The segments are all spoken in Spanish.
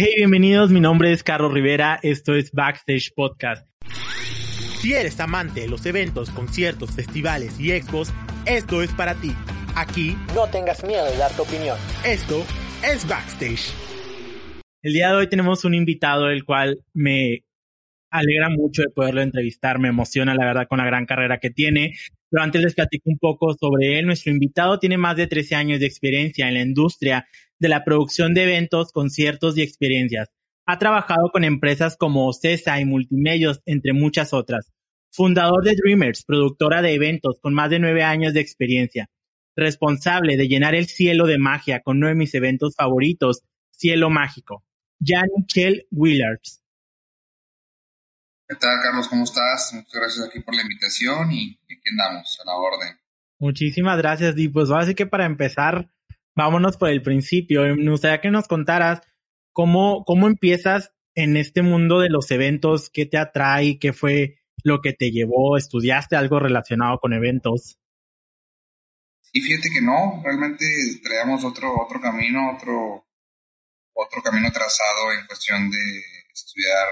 Hey, bienvenidos, mi nombre es Carlos Rivera, esto es Backstage Podcast. Si eres amante de los eventos, conciertos, festivales y expos, esto es para ti. Aquí no tengas miedo de dar tu opinión. Esto es Backstage. El día de hoy tenemos un invitado el cual me alegra mucho de poderlo entrevistar, me emociona la verdad con la gran carrera que tiene. Pero antes les platico un poco sobre él. Nuestro invitado tiene más de 13 años de experiencia en la industria de la producción de eventos, conciertos y experiencias. Ha trabajado con empresas como CESA y Multimedios, entre muchas otras. Fundador de Dreamers, productora de eventos con más de nueve años de experiencia. Responsable de llenar el cielo de magia con uno de mis eventos favoritos, Cielo Mágico. Jan-Michel Willards. ¿Qué tal, Carlos? ¿Cómo estás? Muchas gracias aquí por la invitación y aquí andamos, a la orden. Muchísimas gracias, Di. Pues así que para empezar, vámonos por el principio. Me gustaría que nos contaras cómo, cómo empiezas en este mundo de los eventos, qué te atrae, qué fue lo que te llevó, estudiaste algo relacionado con eventos. Sí, fíjate que no, realmente traíamos otro, otro camino, otro, otro camino trazado en cuestión de estudiar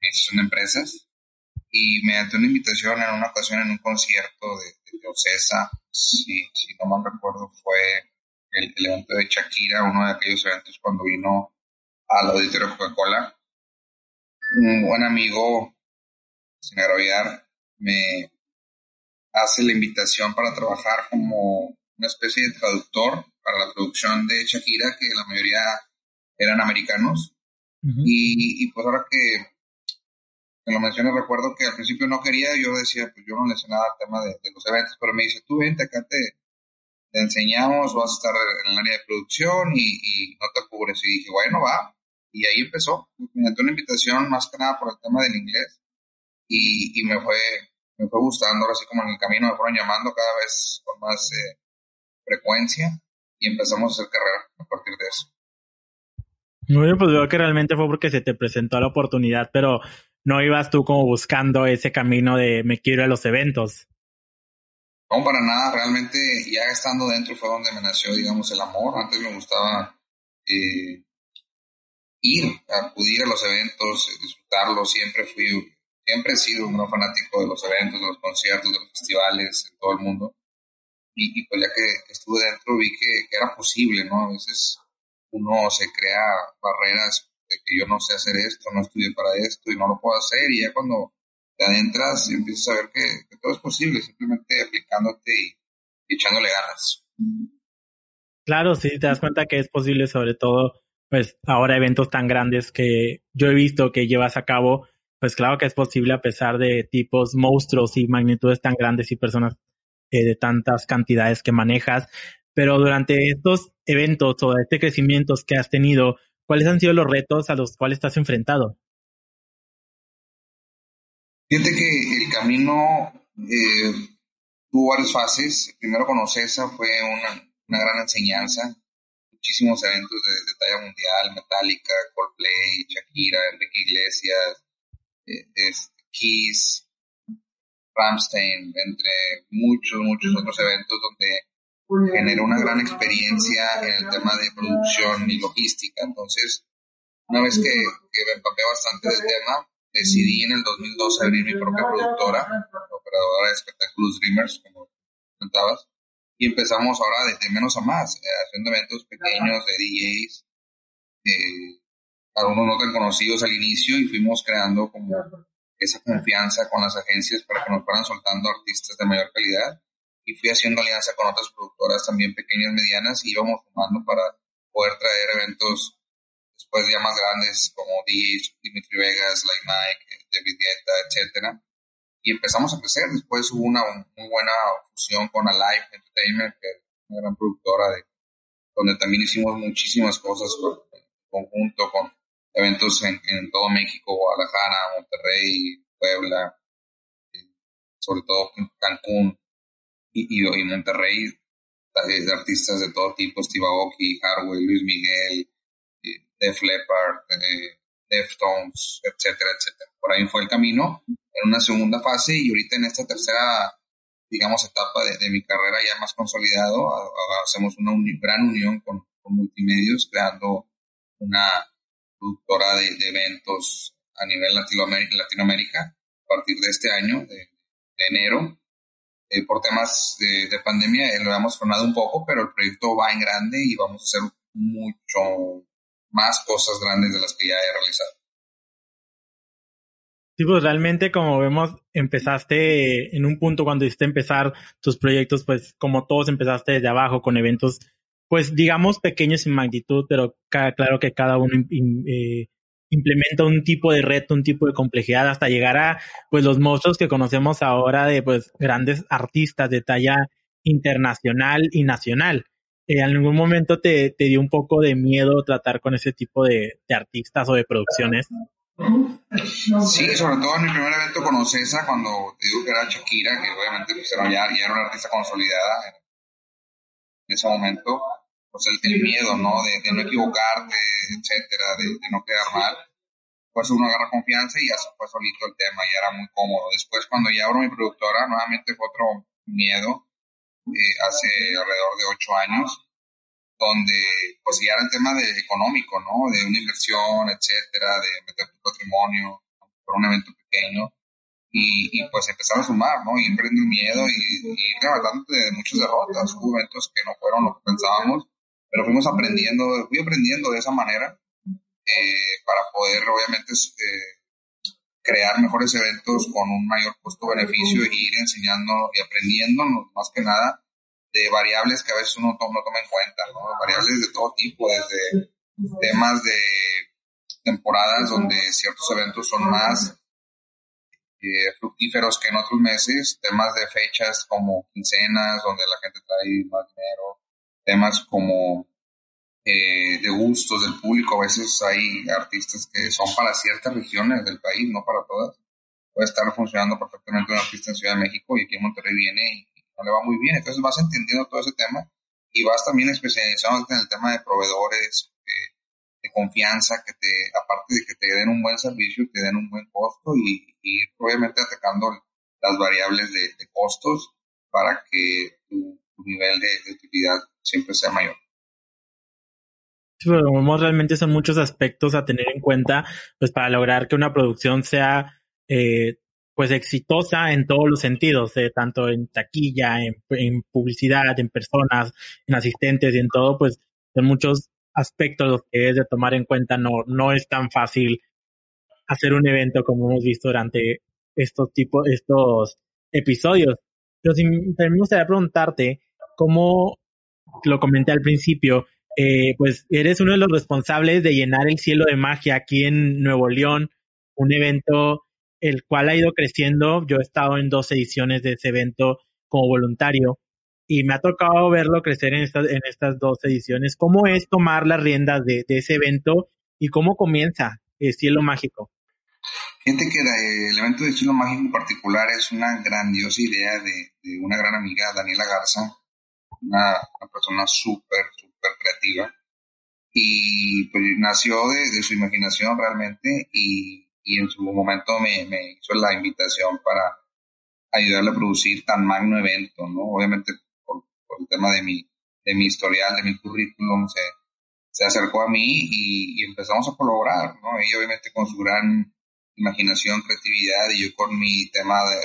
de empresas y mediante una invitación en una ocasión en un concierto de, de Ocesa, si, si, no mal recuerdo, fue el, evento de Shakira, uno de aquellos eventos cuando vino al auditorio Coca-Cola. Un buen amigo, sin agraviar, me hace la invitación para trabajar como una especie de traductor para la producción de Shakira, que la mayoría eran americanos. y, y, pues ahora que que lo mencioné, recuerdo que al principio no quería, yo decía, pues yo no le sé nada al tema de, los eventos, pero me dice, tú vente acá, te, te, enseñamos, vas a estar en el área de producción y, no te apures. Y dije, bueno, va. Y ahí empezó, me una invitación más que nada por el tema del inglés y, y me fue me fue gustando, ahora sí como en el camino me fueron llamando cada vez con más eh, frecuencia y empezamos a hacer carrera a partir de eso. Bien, pues veo que realmente fue porque se te presentó la oportunidad, pero no ibas tú como buscando ese camino de me quiero a los eventos. No, para nada, realmente ya estando dentro fue donde me nació, digamos, el amor. Antes me gustaba eh, ir, acudir a los eventos, eh, disfrutarlos. Siempre fui, siempre he sido un gran fanático de los eventos, de los conciertos, de los festivales, en todo el mundo. Y, pues ya que, estuve dentro vi que, que, era posible, ¿no? A veces uno se crea barreras que yo no sé hacer esto, no estudié para esto y no lo puedo hacer y ya cuando te adentras y empiezas a ver que, todo es posible, simplemente aplicándote y, echándole ganas. Claro, sí, te das cuenta que es posible, sobre todo, pues ahora eventos tan grandes que yo he visto que llevas a cabo, pues claro que es posible a pesar de tipos monstruos y magnitudes tan grandes y personas eh, de tantas cantidades que manejas. Pero durante estos eventos o este crecimiento que has tenido, ¿Cuáles han sido los retos a los cuales estás enfrentado? Fíjate que el camino eh, tuvo varias fases. Primero con Ocesa fue una, gran enseñanza. Muchísimos eventos de, talla mundial, Metallica, Coldplay, Shakira, Enrique Iglesias, eh, Kiss, Ramstein, entre muchos, muchos otros eventos donde generó una gran experiencia en el tema de producción y logística. Entonces, una vez que, me empapé bastante del tema, decidí en el 2012 abrir mi propia productora, operadora de espectáculos Dreamers, como comentabas, y empezamos ahora de, menos a más, eh, haciendo eventos pequeños de DJs, eh, algunos no tan conocidos al inicio, y fuimos creando como esa confianza con las agencias para que nos fueran soltando artistas de mayor calidad y fui haciendo alianza con otras productoras también pequeñas, medianas, y íbamos sumando para poder traer eventos después ya más grandes como DJs, Dimitri Vegas, Like Mike, David Guetta, etcétera. Y empezamos a crecer. Después hubo una muy buena fusión con Alive Entertainment, que es una gran productora de, donde también hicimos muchísimas cosas en conjunto con eventos en, en, todo México, Guadalajara, Monterrey, Puebla, eh, sobre todo Cancún, y, y, Monterrey, de, artistas de todo tipo, Steve Aoki, Harwell, Luis Miguel, eh, Def Leppard, eh, Deftones, etcétera, etcétera. Por ahí fue el camino en una segunda fase y ahorita en esta tercera, digamos, etapa de, mi carrera ya más consolidado, hacemos una gran unión con, con multimedios, creando una productora de, eventos a nivel Latinoamérica, Latinoamérica a partir de este año, de, enero. Eh, por temas de, de pandemia lo hemos frenado un poco, pero el proyecto va en grande y vamos a hacer mucho más cosas grandes de las que ya he realizado. Sí, pues realmente como vemos, empezaste en un punto cuando hiciste empezar tus proyectos, pues como todos empezaste desde abajo con eventos, pues digamos pequeños en magnitud, pero claro que cada uno eh, implementa un tipo de reto, un tipo de complejidad hasta llegar a pues los monstruos que conocemos ahora de pues grandes artistas de talla internacional y nacional. ¿En algún momento te, te, dio un poco de miedo tratar con ese tipo de, de artistas o de producciones? Sí, sobre todo en mi primer evento con Ocesa, cuando te digo que era Shakira, que obviamente pues, era, ya, ya, era una artista consolidada en ese momento, pues el, miedo, ¿no? De, de, no equivocarte, etcétera, de, de, no quedar mal, pues uno agarra confianza y ya se fue solito el tema, y era muy cómodo. Después, cuando ya abro mi productora, nuevamente fue otro miedo, eh, hace alrededor de ocho años, donde pues era el tema de económico, ¿no? De una inversión, etcétera, de meter tu patrimonio por un evento pequeño y, y pues empezar a sumar, ¿no? Y emprender el miedo y, ir de muchas derrotas. Hubo eventos que no fueron lo que pensábamos, pero fuimos aprendiendo, fui aprendiendo de esa manera eh, para poder obviamente eh, crear mejores eventos con un mayor costo-beneficio y ir enseñando y aprendiendo más que nada de variables que a veces uno no toma en cuenta, ¿no? Variables de todo tipo, desde temas de temporadas donde ciertos eventos son más eh, fructíferos que en otros meses, temas de fechas como quincenas, donde la gente trae más dinero, temas como eh, de gustos del público, a veces hay artistas que son para ciertas regiones del país, no para todas. Puede estar funcionando perfectamente un artista en Ciudad de México y aquí en Monterrey viene y no le va muy bien. Entonces vas entendiendo todo ese tema y vas también especializado en el tema de proveedores eh, de confianza, que te, aparte de que te den un buen servicio, te den un buen costo y, y obviamente atacando las variables de, costos para que tu, nivel de, utilidad siempre sea mayor. Sí, pero realmente son muchos aspectos a tener en cuenta pues para lograr que una producción sea eh, pues exitosa en todos los sentidos, eh, tanto en taquilla, en, publicidad, en personas, en asistentes y en todo, pues en muchos aspectos los que es de tomar en cuenta. No, no es tan fácil hacer un evento como hemos visto durante estos tipos, estos episodios. Pero si, también me gustaría preguntarte cómo lo comenté al principio, eh, pues eres uno de los responsables de llenar el cielo de magia aquí en Nuevo León, un evento el cual ha ido creciendo. Yo he estado en dos ediciones de ese evento como voluntario y me ha tocado verlo crecer en estas, en estas dos ediciones. ¿Cómo es tomar las riendas de, ese evento y cómo comienza el Cielo Mágico? Fíjate que el evento de Cielo Mágico en particular es una grandiosa idea de, una gran amiga, Daniela Garza, una, persona súper, súper creativa. Y pues nació de, de, su imaginación realmente y y en su momento me, me hizo la invitación para ayudarle a producir tan magno evento, ¿no? Obviamente por, el tema de mi, de mi historial, de mi currículum, se, se acercó a mí y, empezamos a colaborar, ¿no? Ella obviamente con su gran imaginación, creatividad y yo con mi tema de,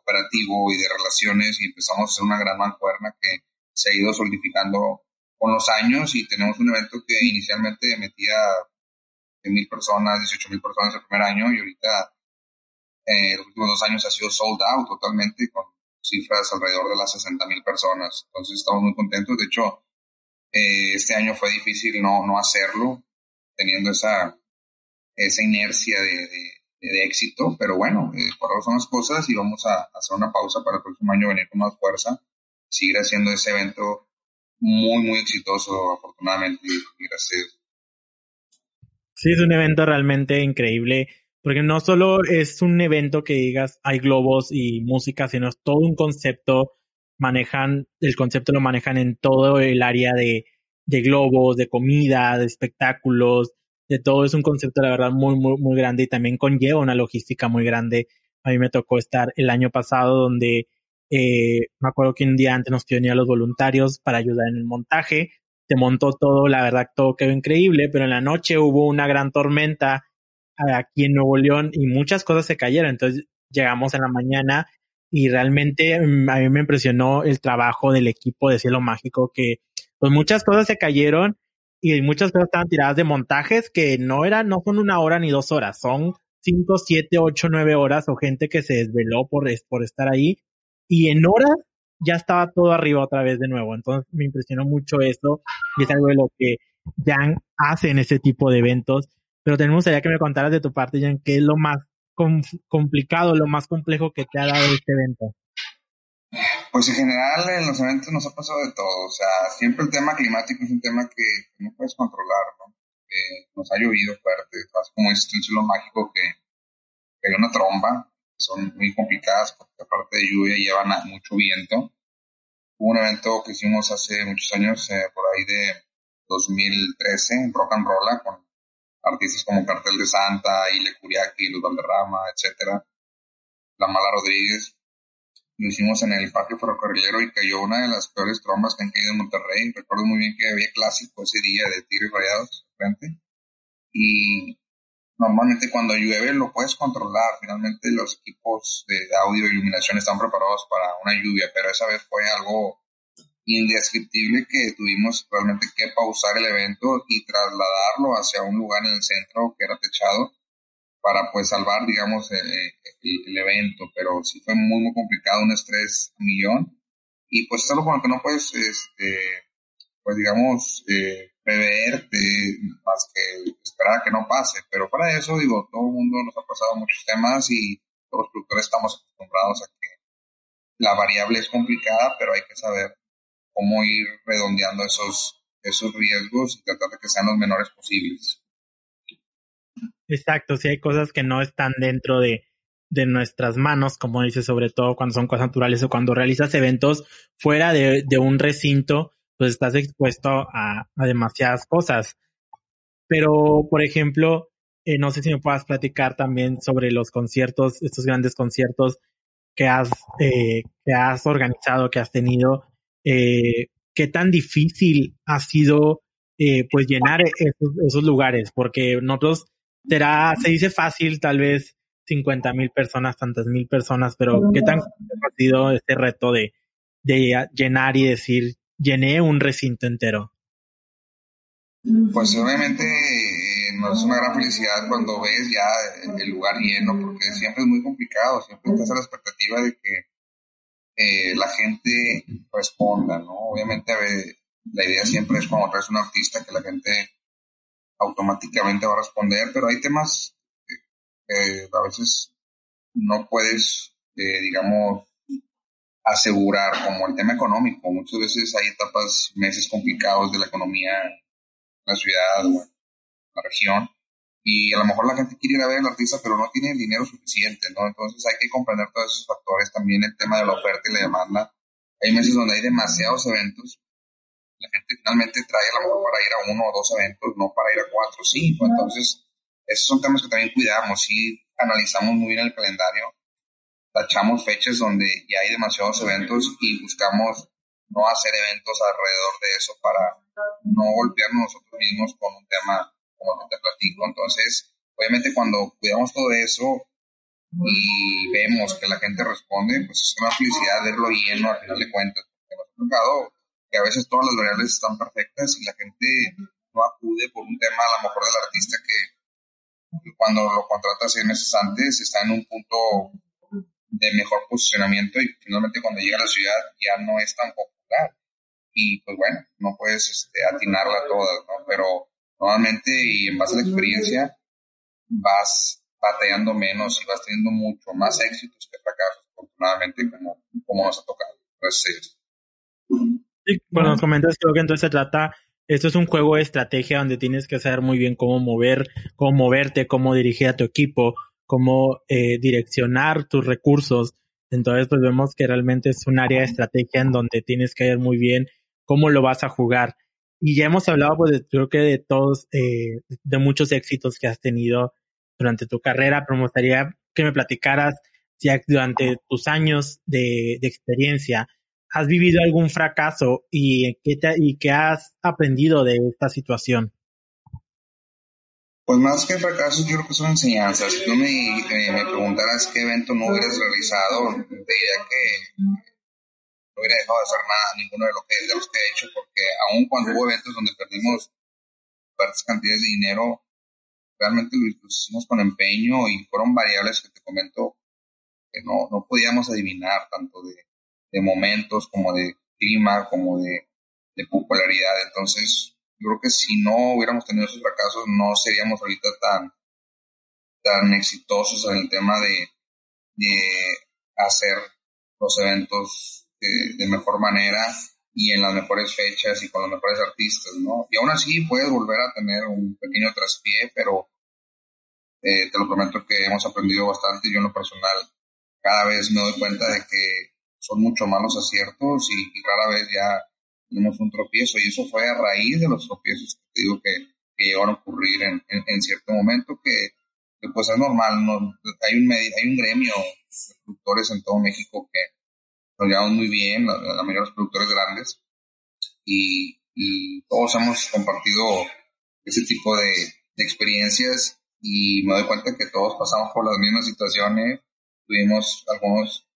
operativo y de relaciones y empezamos a hacer una gran mancuerna que se ha ido solidificando con los años y tenemos un evento que inicialmente metía mil personas, 18 mil personas el primer año y ahorita eh, los últimos dos años ha sido sold out totalmente con cifras alrededor de las 60 mil personas. Entonces estamos muy contentos. De hecho, eh, este año fue difícil no, no hacerlo, teniendo esa, esa inercia de, de, éxito, pero bueno, eh, por ahora son las cosas y vamos a, hacer una pausa para el próximo año venir con más fuerza, seguir haciendo ese evento muy, muy exitoso, afortunadamente, gracias Sí, es un evento realmente increíble, porque no solo es un evento que digas hay globos y música, sino es todo un concepto, manejan, el concepto lo manejan en todo el área de, de globos, de comida, de espectáculos, de todo es un concepto, la verdad, muy, muy, muy grande y también conlleva una logística muy grande. A mí me tocó estar el año pasado donde eh, me acuerdo que un día antes nos pidieron a los voluntarios para ayudar en el montaje. Se montó todo, la verdad todo quedó increíble, pero en la noche hubo una gran tormenta aquí en Nuevo León y muchas cosas se cayeron, entonces llegamos en la mañana y realmente mm, a mí me impresionó el trabajo del equipo de Cielo Mágico que pues muchas cosas se cayeron y muchas cosas estaban tiradas de montajes que no eran, no son una hora ni dos horas, son cinco, siete, ocho, nueve horas o gente que se desveló por estar ahí y en horas ya estaba todo arriba otra vez de nuevo. Entonces me impresionó mucho eso y es algo de lo que Jan hace en ese tipo de eventos. Pero tenemos allá que me contaras de tu parte, Jan, qué es lo más complicado, lo más complejo que te ha dado este evento. Pues en general en los eventos nos ha pasado de todo, o sea, siempre el tema climático es un tema que no puedes controlar, ¿no? nos ha llovido fuerte, como es el cielo mágico que, hay una tromba, son muy complicadas porque aparte de lluvia llevan mucho viento. Hubo un evento que hicimos hace muchos años, eh, por ahí de 2013, en Rock and Roll, con artistas como Cartel de Santa, Ile Curiaki, Luz Valderrama, etcétera. La Mala Rodríguez. Lo hicimos en el Parque Ferrocarrilero y cayó una de las peores trombas que han caído en Monterrey. Recuerdo muy bien que había clásico ese día de Tigres Rayados frente. Y normalmente cuando llueve lo puedes controlar. Finalmente los equipos de audio e iluminación están preparados para una lluvia, pero esa vez fue algo indescriptible que tuvimos realmente que pausar el evento y trasladarlo hacia un lugar en el centro que era techado para pues salvar digamos el, evento pero sí fue muy muy complicado un estrés millón y pues es algo con lo que no puedes este pues digamos eh, preveerte más que esperar que no pase. Pero para eso, digo, todo el mundo nos ha pasado muchos temas y todos los productores estamos acostumbrados a que la variable es complicada, pero hay que saber cómo ir redondeando esos, esos riesgos y tratar de que sean los menores posibles. Exacto, si hay cosas que no están dentro de, de nuestras manos, como dices, sobre todo cuando son cosas naturales o cuando realizas eventos fuera de, de un recinto, pues estás expuesto a, demasiadas cosas. Pero, por ejemplo, eh, no sé si me puedas platicar también sobre los conciertos, estos grandes conciertos que has, eh, que has organizado, que has tenido. Eh, ¿Qué tan difícil ha sido pues llenar esos, lugares? Porque nosotros será, se dice fácil, tal vez 50 mil personas, tantas mil personas, pero ¿qué tan ha sido este reto de, de llenar y decir, llené un recinto entero? Pues obviamente eh, nos es una gran felicidad cuando ves ya el lugar lleno, porque siempre es muy complicado, siempre estás a la expectativa de que eh, la gente responda, ¿no? Obviamente la idea siempre es cuando traes un artista que la gente automáticamente va a responder, pero hay temas que a veces no puedes, eh, digamos, asegurar, como el tema económico. Muchas veces hay etapas, meses complicados de la economía la ciudad o la región. Y a lo mejor la gente quiere ir a ver al artista, pero no tiene el dinero suficiente, ¿no? Entonces hay que comprender todos esos factores. También el tema de la oferta y la demanda. Hay meses donde hay demasiados eventos. La gente finalmente trae a lo mejor para ir a uno o dos eventos, no para ir a cuatro o cinco. Entonces, esos son temas que también cuidamos y analizamos muy bien el calendario tachamos fechas donde ya hay demasiados eventos y buscamos no hacer eventos alrededor de eso para no golpearnos nosotros mismos con un tema como te platico. Entonces, obviamente cuando cuidamos todo eso y vemos que la gente responde, pues es una felicidad verlo lleno al final de cuentas. Porque nos ha tocado que a veces todas las variables están perfectas y la gente no acude por un tema a lo mejor del artista que cuando lo contrata seis meses antes está en un punto de mejor posicionamiento y finalmente cuando llega a la ciudad ya no es tan popular. Y pues bueno, no puedes este, atinarla todas, ¿no? Pero normalmente y en base a la experiencia vas batallando menos y vas teniendo mucho más éxitos que fracasos, afortunadamente, como, como nos ha tocado. Gracias. Sí, bueno, nos comentas creo que entonces se trata, esto es un juego de estrategia donde tienes que saber muy bien cómo mover, cómo moverte, cómo dirigir a tu equipo, cómo eh, direccionar tus recursos. Entonces, pues vemos que realmente es un área de estrategia en donde tienes que ver muy bien cómo lo vas a jugar. Y ya hemos hablado, pues, creo que de todos, eh, de muchos éxitos que has tenido durante tu carrera, pero me gustaría que me platicaras, ya durante tus años de, de experiencia, ¿has vivido algún fracaso y qué, te, y qué has aprendido de esta situación? Pues más que fracasos, yo creo que son enseñanzas. Si tú me, me preguntaras qué evento no hubieras realizado, te diría que no hubiera dejado de hacer nada, ninguno de, lo que, de los que he hecho, porque aun cuando hubo eventos donde perdimos fuertes cantidades de dinero, realmente lo, hicimos con empeño y fueron variables que te comento que no, no podíamos adivinar, tanto de, de momentos como de clima, como de, de popularidad. Entonces, yo creo que si no hubiéramos tenido esos fracasos, no seríamos ahorita tan, tan exitosos en el tema de, de hacer los eventos de, mejor manera y en las mejores fechas y con los mejores artistas, ¿no? Y aún así puedes volver a tener un pequeño traspié, pero eh, te lo prometo que hemos aprendido bastante. Yo en lo personal cada vez me doy cuenta de que son mucho más los aciertos y rara vez ya tenemos un tropiezo y eso fue a raíz de los tropiezos que digo que, que llegaron a ocurrir en, en, cierto momento que, pues es normal, no, hay, un hay un gremio de productores en todo México que nos llevamos muy bien, la, mayoría de los productores grandes y, y, todos hemos compartido ese tipo de, de experiencias y me doy cuenta que todos pasamos por las mismas situaciones, tuvimos algunos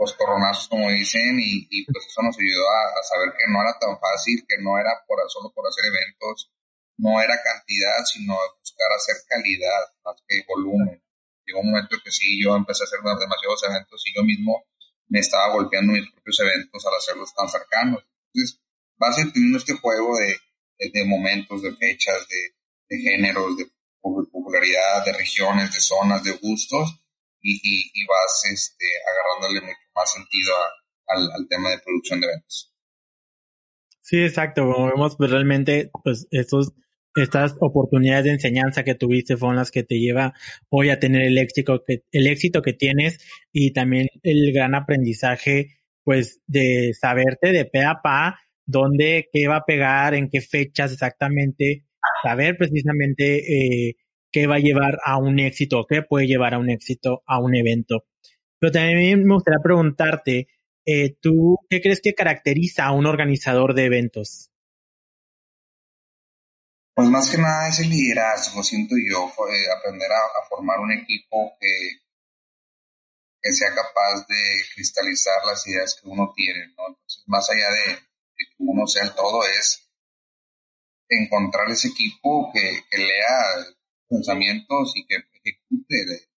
los coronazos, como dicen, y, pues eso nos ayudó a, saber que no era tan fácil, que no era por, solo por hacer eventos, no era cantidad, sino buscar hacer calidad más que volumen. Llegó un momento que sí, yo empecé a hacer demasiados eventos y yo mismo me estaba golpeando mis propios eventos al hacerlos tan cercanos. Entonces, vas teniendo este juego de, de, momentos, de fechas, de géneros, de popularidad, de regiones, de zonas, de gustos, y, vas este, agarrándole mucho más sentido al, tema de producción de eventos. Sí, exacto. Como vemos, pues realmente, pues estos, estas oportunidades de enseñanza que tuviste fueron las que te lleva hoy a tener el éxito que, el éxito que tienes y también el gran aprendizaje, pues, de saberte de pe a pa dónde, qué va a pegar, en qué fechas exactamente, saber precisamente eh, qué va a llevar a un éxito, qué puede llevar a un éxito a un evento. Pero también me gustaría preguntarte, eh, ¿tú qué crees que caracteriza a un organizador de eventos? Pues más que nada es el liderazgo, siento yo, aprender a, formar un equipo que, que sea capaz de cristalizar las ideas que uno tiene, ¿no? Entonces, más allá de, que uno sea el todo, es encontrar ese equipo que, que lea pensamientos y que ejecute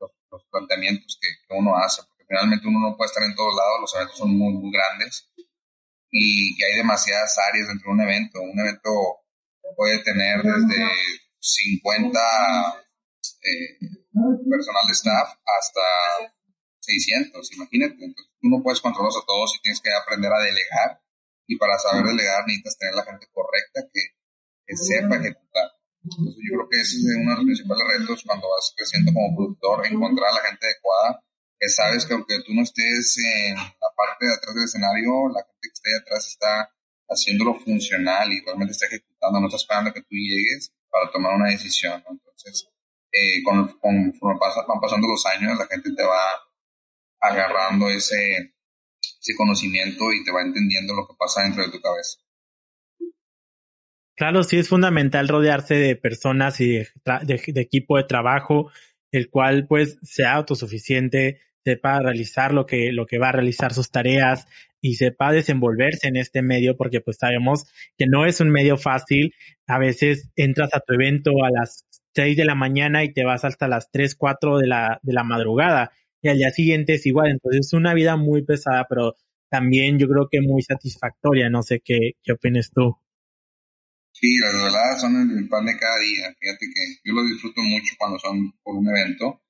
los, planteamientos que, uno hace, porque finalmente uno no puede estar en todos lados, los eventos son muy, muy grandes y, hay demasiadas áreas dentro de un evento. Un evento puede tener desde 50 eh, personal de staff hasta 600, imagínate. Entonces, tú no puedes controlarlos a todos y tienes que aprender a delegar. Y para saber delegar necesitas tener la gente correcta que, que sepa ejecutar. Entonces yo creo que ese es uno de los principales retos cuando vas creciendo como productor, encontrar a la gente adecuada, que sabes que aunque tú no estés en la parte de atrás del escenario, la gente que está ahí atrás está haciéndolo funcional y realmente está ejecutando, no está esperando que tú llegues para tomar una decisión. Entonces, eh, conforme van pasando los años, la gente te va agarrando ese, ese conocimiento y te va entendiendo lo que pasa dentro de tu cabeza. Claro, sí es fundamental rodearse de personas y de, equipo de trabajo, el cual pues sea autosuficiente, sepa realizar lo que, lo que va a realizar sus tareas y sepa desenvolverse en este medio, porque pues sabemos que no es un medio fácil. A veces entras a tu evento a las 6 de la mañana y te vas hasta las 3, 4 de la, de la madrugada y al día siguiente es igual. Entonces es una vida muy pesada, pero también yo creo que muy satisfactoria. No sé qué, qué opinas tú. Sí, las veladas son el, pan de cada día. Fíjate que yo lo disfruto mucho cuando son por un evento.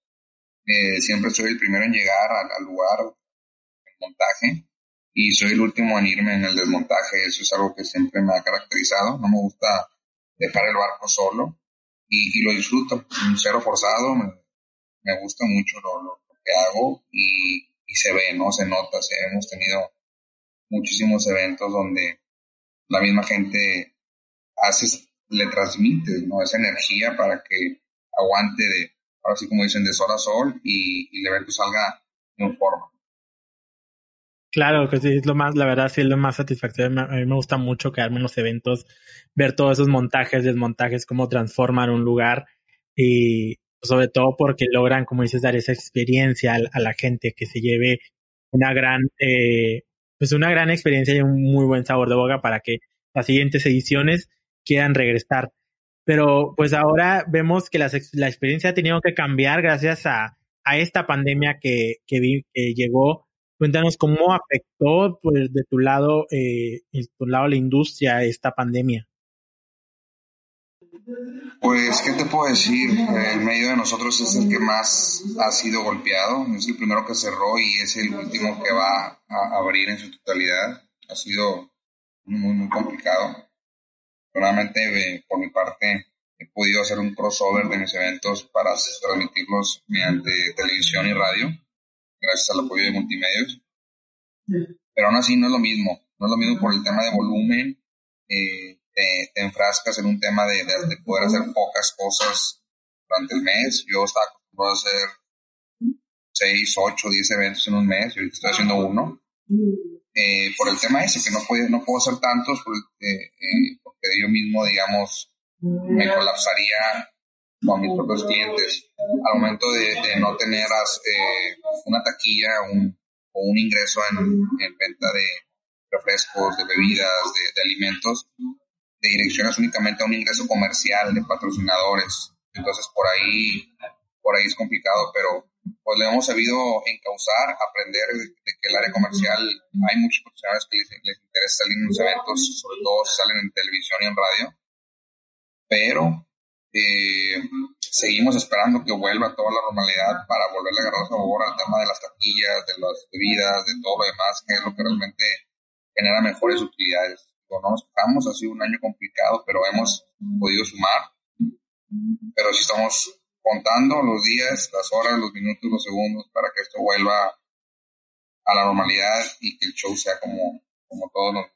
Eh, siempre soy el primero en llegar al, lugar, el montaje, y soy el último en irme en el desmontaje. Eso es algo que siempre me ha caracterizado. No me gusta dejar el barco solo y, lo disfruto. Un cero forzado, me, gusta mucho lo, que hago y, y, se ve, ¿no? Se nota. hemos tenido muchísimos eventos donde la misma gente haces, le transmites, ¿no? Esa energía para que aguante de, ahora sí como dicen, de sol a sol y, y el evento salga de un forma. Claro, que sí, es lo más, la verdad, sí es lo más satisfactorio. A mí me gusta mucho quedarme en los eventos, ver todos esos montajes, desmontajes, cómo transforman un lugar y sobre todo porque logran, como dices, dar esa experiencia a, la gente que se lleve una gran, eh, pues una gran experiencia y un muy buen sabor de boca para que las siguientes ediciones quieran regresar. Pero pues ahora vemos que la, experiencia ha tenido que cambiar gracias a, a esta pandemia que, que llegó Cuéntanos cómo afectó pues, de tu lado, eh, de tu lado la industria esta pandemia. Pues, ¿qué te puedo decir? El medio de nosotros es el que más ha sido golpeado. Es el primero que cerró y es el último que va a abrir en su totalidad. Ha sido muy, muy complicado. Realmente, por mi parte, he podido hacer un crossover de mis eventos para transmitirlos mediante televisión y radio gracias al apoyo de multimedios. Pero aún así no es lo mismo, no es lo mismo por el tema de volumen, eh, te, enfrascas en un tema de, de, poder hacer pocas cosas durante el mes. Yo estaba acostumbrado a hacer 6, 8, 10 eventos en un mes y ahorita estoy haciendo uno. Eh, por el tema ese, que no, puedo, no puedo hacer tantos eh, porque yo mismo, digamos, me colapsaría con mis propios clientes al momento de, no tener eh, una taquilla un, o un ingreso en, en, venta de refrescos, de bebidas, de, alimentos, de direcciones únicamente a un ingreso comercial de patrocinadores. Entonces por ahí, por ahí es complicado, pero pues le hemos sabido encauzar, aprender de, que el área comercial hay muchos profesionales que les, les interesa salir en los eventos, sobre todo si salen en televisión y en radio, pero eh, seguimos esperando que vuelva toda la normalidad para volverle a agarrar sabor al tema de las taquillas, de las bebidas, de todo lo demás, que es lo que realmente genera mejores utilidades. no nos quejamos, ha sido un año complicado, pero hemos podido sumar. Pero si estamos contando los días, las horas, los minutos, los segundos para que esto vuelva a la normalidad y que el show sea como, como todos nos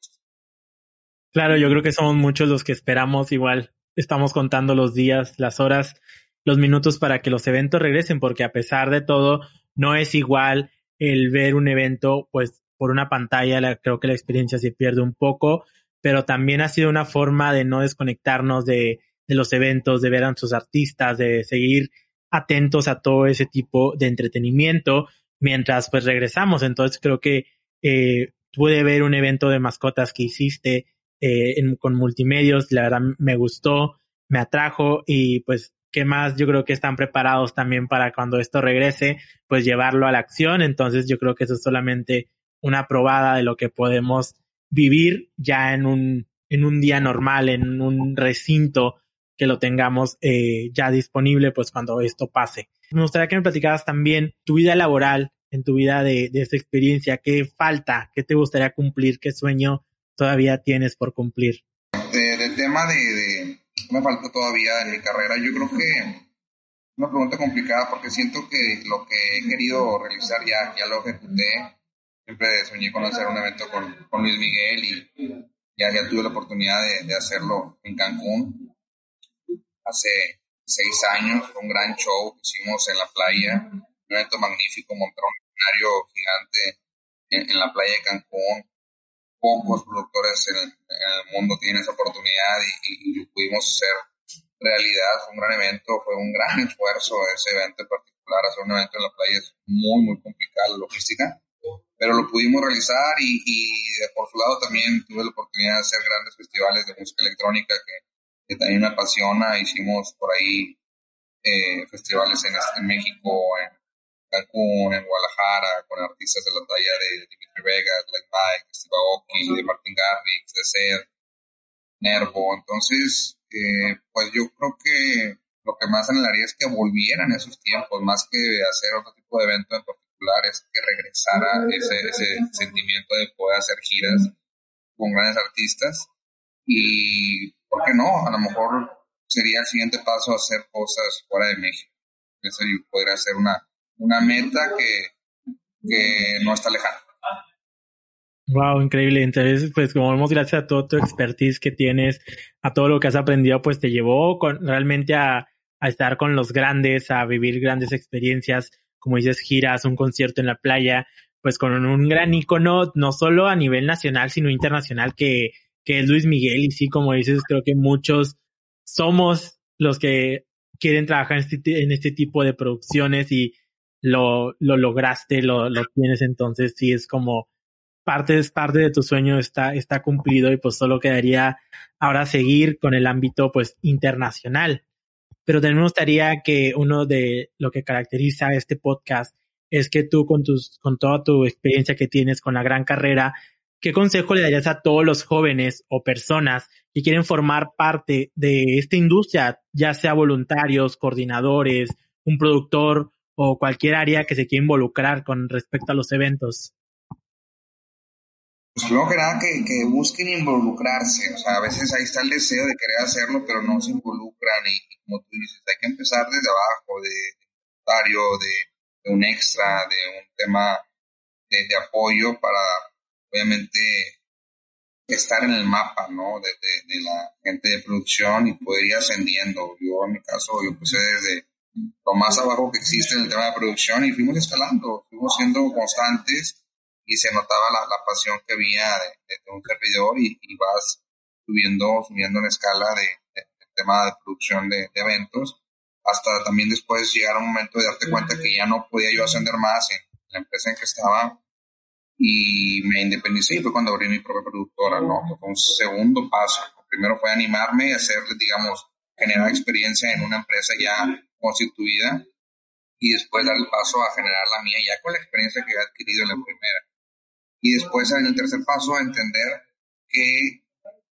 Claro, yo creo que somos muchos los que esperamos igual estamos contando los días, las horas, los minutos para que los eventos regresen, porque a pesar de todo, no es igual el ver un evento, pues por una pantalla, creo que la experiencia se pierde un poco, pero también ha sido una forma de no desconectarnos de, de los eventos, de ver a sus artistas, de seguir atentos a todo ese tipo de entretenimiento mientras pues regresamos. Entonces creo que eh, pude ver un evento de mascotas que hiciste eh, con multimedios, la verdad me gustó, me atrajo y pues qué más yo creo que están preparados también para cuando esto regrese, pues llevarlo a la acción. Entonces yo creo que eso es solamente una probada de lo que podemos vivir ya en un, en un día normal, en un recinto que lo tengamos eh, ya disponible, pues cuando esto pase. Me gustaría que me platicaras también tu vida laboral, en tu vida de, de esta experiencia, qué falta, qué te gustaría cumplir, qué sueño todavía tienes por cumplir? Del tema de, me falta todavía en mi carrera, yo creo que una pregunta complicada porque siento que lo que he querido realizar ya, ya lo ejecuté. Siempre soñé con hacer un evento con, con Luis Miguel y ya, ya tuve la oportunidad de, de hacerlo en Cancún hace seis años. Fue un gran show que hicimos en la playa, un evento magnífico, montaron un escenario gigante en, en la playa de Cancún pocos productores en el, mundo tienen esa oportunidad y, lo pudimos hacer realidad. Fue un gran evento, fue un gran esfuerzo ese evento en particular. Hacer un evento en la playa es muy, muy complicada la logística, pero lo pudimos realizar y, y por su lado también tuve la oportunidad de hacer grandes festivales de música electrónica que, que también me apasiona. Hicimos por ahí eh, festivales en, en México, en Cancún, en Guadalajara, con artistas de la talla de Dimitri Vegas, Like Mike, Steve Aoki, de Martin Garrix, de Sed, Nervo. Entonces, eh, pues yo creo que lo que más anhelaría es que volvieran esos tiempos, más que hacer otro tipo de evento en particular, es que regresara ese, ese sentimiento de poder hacer giras con grandes artistas. Y, ¿por no? A lo mejor sería el siguiente paso hacer cosas fuera de México. Eso podría ser una, meta que, no está lejana. Wow, increíble. Entonces, pues como vemos, gracias a todo tu expertise que tienes, a todo lo que has aprendido, pues te llevó con, realmente a, a estar con los grandes, a vivir grandes experiencias, como dices, giras, un concierto en la playa, pues con un gran icono, no solo a nivel nacional, sino internacional, que, que es Luis Miguel. Y sí, como dices, creo que muchos somos los que quieren trabajar en este, en este tipo de producciones y lo, lo lograste, lo, lo tienes, entonces sí es como parte, es parte de tu sueño está, está cumplido y pues solo quedaría ahora seguir con el ámbito pues internacional. Pero también me gustaría que uno de lo que caracteriza este podcast es que tú con tus, con toda tu experiencia que tienes con la gran carrera, ¿qué consejo le darías a todos los jóvenes o personas que quieren formar parte de esta industria, ya sea voluntarios, coordinadores, un productor o cualquier área que se quiera involucrar con respecto a los eventos? Pues primero que nada que, que, busquen involucrarse, o sea, a veces ahí está el deseo de querer hacerlo, pero no se involucran y, como tú dices, hay que empezar desde abajo, de, voluntario, de, un extra, de un tema de, apoyo para, obviamente, estar en el mapa, ¿no? De, de, la gente de producción y poder ir ascendiendo. Yo, en mi caso, yo empecé desde lo más abajo que existe en el tema de producción y fuimos escalando, fuimos siendo constantes y se notaba la, la pasión que había de, de un servidor y, y, vas subiendo, subiendo en escala de, tema de producción de, eventos, hasta también después llegar a un momento de darte cuenta que ya no podía yo ascender más en la empresa en que estaba y me independicé y fue cuando abrí mi propia productora, ¿no? Fue un segundo paso. Primero fue animarme y hacerle, digamos, generar experiencia en una empresa ya constituida y después dar el paso a generar la mía ya con la experiencia que he adquirido en la primera. Y después en el tercer paso entender que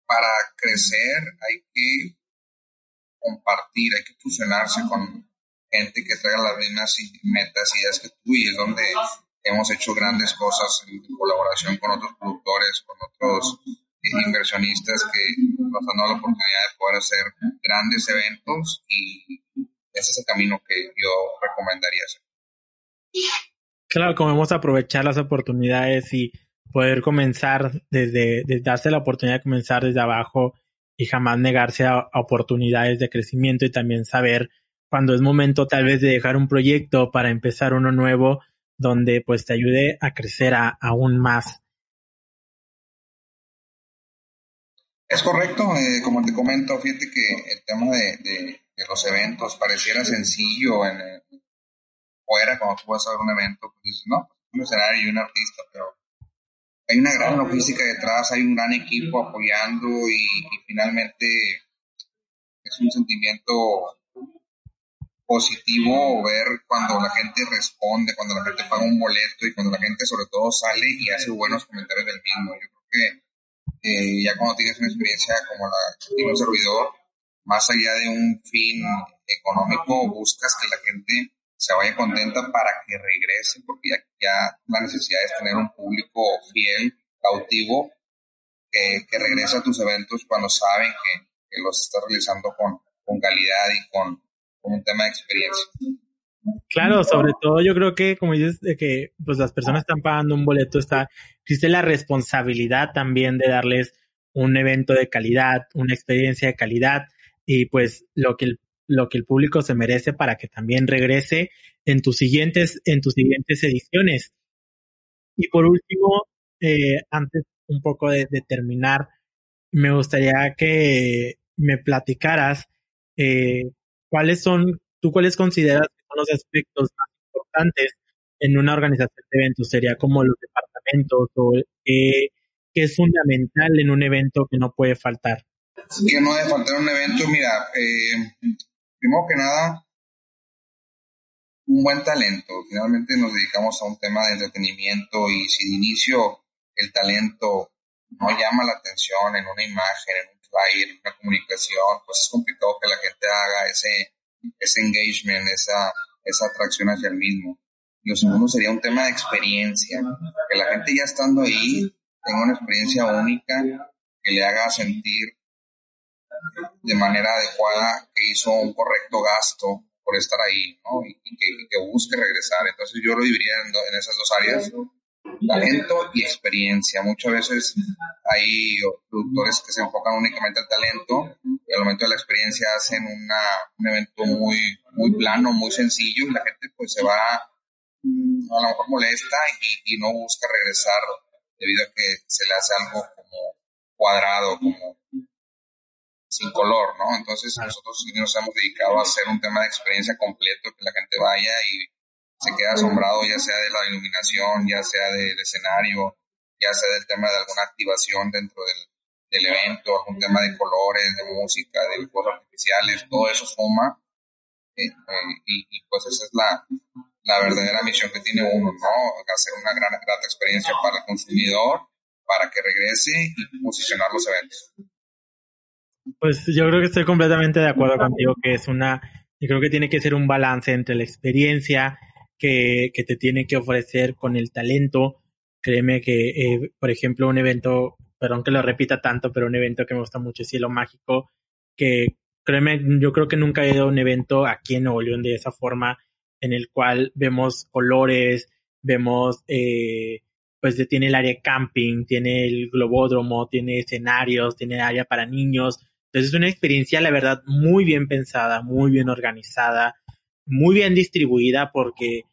para crecer hay que compartir, hay que fusionarse con gente que traiga las mismas metas, y ideas que tú y es donde hemos hecho grandes cosas en colaboración con otros productores, con otros inversionistas que nos han dado la oportunidad de poder hacer grandes eventos y ese es el camino que yo recomendaría hacer. Claro, como vamos a aprovechar las oportunidades y poder comenzar desde, desde darse la oportunidad de comenzar desde abajo y jamás negarse a, oportunidades de crecimiento y también saber cuando es momento tal vez de dejar un proyecto para empezar uno nuevo donde pues te ayude a crecer aún más. Es correcto, eh, como te comento, fíjate que el tema de de los eventos pareciera sencillo en fuera cuando tú vas a ver un evento pues dices no pues, un escenario y un artista pero hay una gran logística detrás hay un gran equipo apoyando y, finalmente es un sentimiento positivo ver cuando la gente responde cuando la gente paga un boleto y cuando la gente sobre todo sale y hace buenos comentarios del mismo. Yo creo que eh, ya cuando tienes una experiencia como la que tiene un servidor más allá de un fin económico, buscas que la gente se vaya contenta para que regrese, porque ya, la necesidad es tener un público fiel, cautivo, que, que regresa a tus eventos cuando saben que, los estás realizando con, con calidad y con, un tema de experiencia. Claro, sobre todo yo creo que, como dices, de que pues las personas están pagando un boleto, está, existe la responsabilidad también de darles un evento de calidad, una experiencia de calidad, y pues lo que el, lo que el público se merece para que también regrese en tus siguientes, en tus siguientes ediciones. Y por último, eh, antes un poco de, terminar, me gustaría que me platicaras eh, cuáles son, tú cuáles consideras que son los aspectos más importantes en una organización de eventos. Sería como los departamentos o qué es fundamental en un evento que no puede faltar que no debe faltar un evento, mira, eh, primero que nada, un buen talento. Finalmente nos dedicamos a un tema de entretenimiento y si de inicio el talento no llama la atención en una imagen, en un flyer, en una comunicación, pues es complicado que la gente haga ese, ese engagement, esa, esa atracción hacia el mismo. Y lo segundo sería un tema de experiencia, que la gente ya estando ahí tenga una experiencia única, que le haga sentir de manera adecuada, que hizo un correcto gasto por estar ahí, ¿no? Y, que, busque regresar. Entonces yo lo dividiría en, esas dos áreas, talento y experiencia. Muchas veces hay productores que se enfocan únicamente al talento y al momento de la experiencia hacen una, un evento muy, muy plano, muy sencillo y la gente pues se va a lo mejor molesta y, no busca regresar debido a que se le hace algo como cuadrado, como sin color, ¿no? Entonces nosotros nos hemos dedicado a hacer un tema de experiencia completo, que la gente vaya y se quede asombrado ya sea de la iluminación, ya sea del escenario, ya sea del tema de alguna activación dentro del, del evento, algún tema de colores, de música, de fuegos artificiales, todo eso suma eh, eh, y, pues esa es la, la, verdadera misión que tiene uno, ¿no? Hacer una gran, grata experiencia para el consumidor, para que regrese y posicionar los eventos. Pues yo creo que estoy completamente de acuerdo contigo que es una, yo creo que tiene que ser un balance entre la experiencia que, que te tiene que ofrecer con el talento. Créeme que, eh, por ejemplo, un evento, perdón que lo repita tanto, pero un evento que me gusta mucho es Cielo Mágico, que créeme, yo creo que nunca he ido a un evento aquí en Nuevo León de esa forma, en el cual vemos colores, vemos, eh, pues tiene el área camping, tiene el globódromo, tiene escenarios, tiene área para niños. Entonces es una experiencia, la verdad, muy bien pensada, muy bien organizada, muy bien distribuida, porque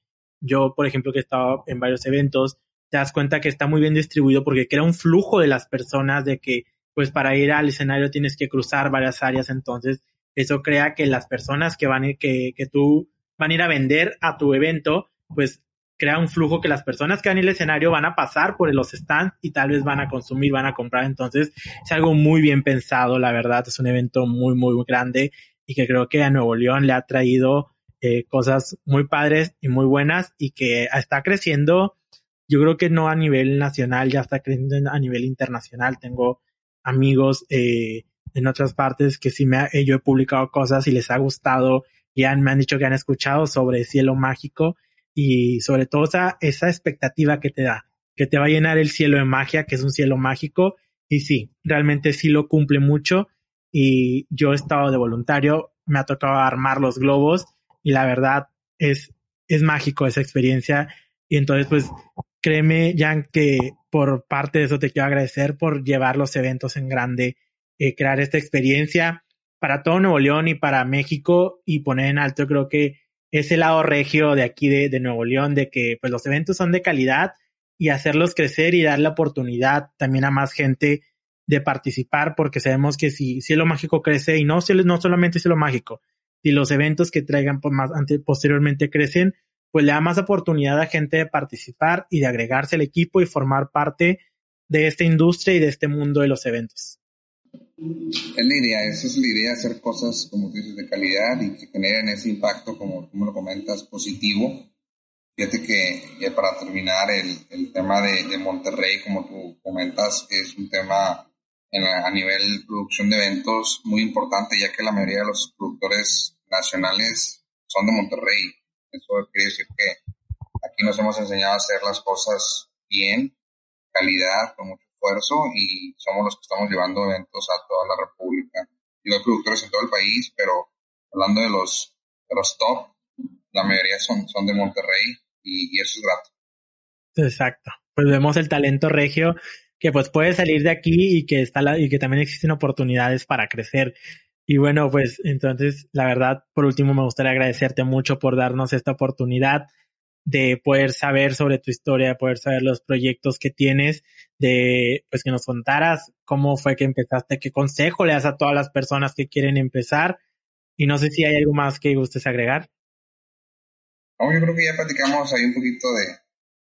yo, por ejemplo, que he estado en varios eventos, te das cuenta que está muy bien distribuido porque crea un flujo de las personas de que pues para ir al escenario tienes que cruzar varias áreas, entonces eso crea que las personas que van a, que, que tú van a ir a vender a tu evento, pues crea un flujo que las personas que van ir al escenario van a pasar por los stands y tal vez van a consumir, van a comprar. Entonces es algo muy bien pensado, la verdad. Es un evento muy, muy grande y que creo que a Nuevo León le ha traído eh, cosas muy padres y muy buenas y que está creciendo. Yo creo que no a nivel nacional, ya está creciendo a nivel internacional. Tengo amigos eh, en otras partes que sí me ha, yo he publicado cosas y les ha gustado y han, me han dicho que han escuchado sobre cielo mágico y sobre todo esa, esa expectativa que te da, que te va a llenar el cielo de magia, que es un cielo mágico y sí, realmente sí lo cumple mucho y yo he estado de voluntario, me ha tocado armar los globos y la verdad es, es mágico esa experiencia. Y entonces pues créeme, Jan, que por parte de eso te quiero agradecer por llevar los eventos en grande, eh, crear esta experiencia para todo Nuevo León y para México y poner en alto, creo que ese lado regio de aquí de, de Nuevo León, de que pues los eventos son de calidad y hacerlos crecer y dar la oportunidad también a más gente de participar, porque sabemos que si Cielo Mágico crece y no, no solamente Cielo Mágico, si los eventos que traigan por más, posteriormente crecen, pues le da más oportunidad a gente de participar y de agregarse al equipo y formar parte de esta industria y de este mundo de los eventos. Es la idea, esa es la idea, hacer cosas, como dices, de calidad y que generen ese impacto, como tú lo comentas, positivo. Fíjate que ya para terminar, el, el tema de, de, Monterrey, como tú comentas, es un tema a nivel producción de eventos muy importante, ya que la mayoría de los productores nacionales son de Monterrey. Eso quiere decir que aquí nos hemos enseñado a hacer las cosas bien, calidad, con mucho esfuerzo y somos los que estamos llevando eventos a toda la República. Y hay productores en todo el país, pero hablando de los, de los top, la mayoría son, son de Monterrey y, eso es grato. Exacto. Pues vemos el talento regio que pues puede salir de aquí y que está la, y que también existen oportunidades para crecer. Y bueno, pues entonces, la verdad, por último, me gustaría agradecerte mucho por darnos esta oportunidad de poder saber sobre tu historia, de poder saber los proyectos que tienes, de pues que nos contaras cómo fue que empezaste, qué consejo le das a todas las personas que quieren empezar. Y no sé si hay algo más que gustes agregar. No, yo creo que ya platicamos ahí un poquito de,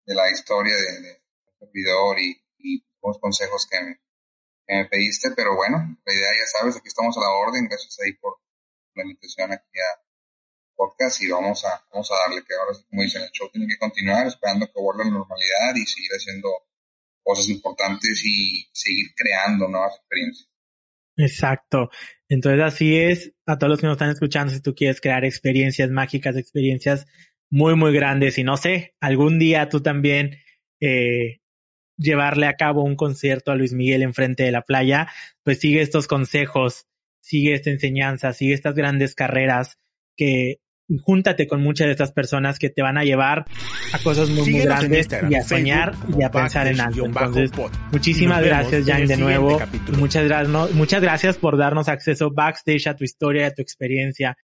de la historia de, de servidor y, y los consejos que me, me pediste, pero bueno, la idea ya sabes, aquí estamos a la orden, gracias ahí por la invitación aquí a podcast y vamos a, vamos a darle, que ahora, como dicen, el show tiene que continuar esperando que vuelva a la normalidad y seguir haciendo cosas importantes y seguir creando nuevas experiencias. Exacto. Entonces así es, a todos los que nos están escuchando, si tú quieres crear experiencias mágicas, experiencias muy, muy grandes y no sé, algún día tú también eh, llevarle a cabo un concierto a Luis Miguel enfrente de la playa, pues sigue estos consejos, sigue esta enseñanza, sigue estas grandes carreras que júntate con muchas de estas personas que te van a llevar a cosas muy, muy grandes y a soñar y a pensar en algo. Entonces, muchísimas gracias, Jan, de nuevo. Muchas gracias, muchas gracias por darnos acceso backstage a tu historia, a tu experiencia.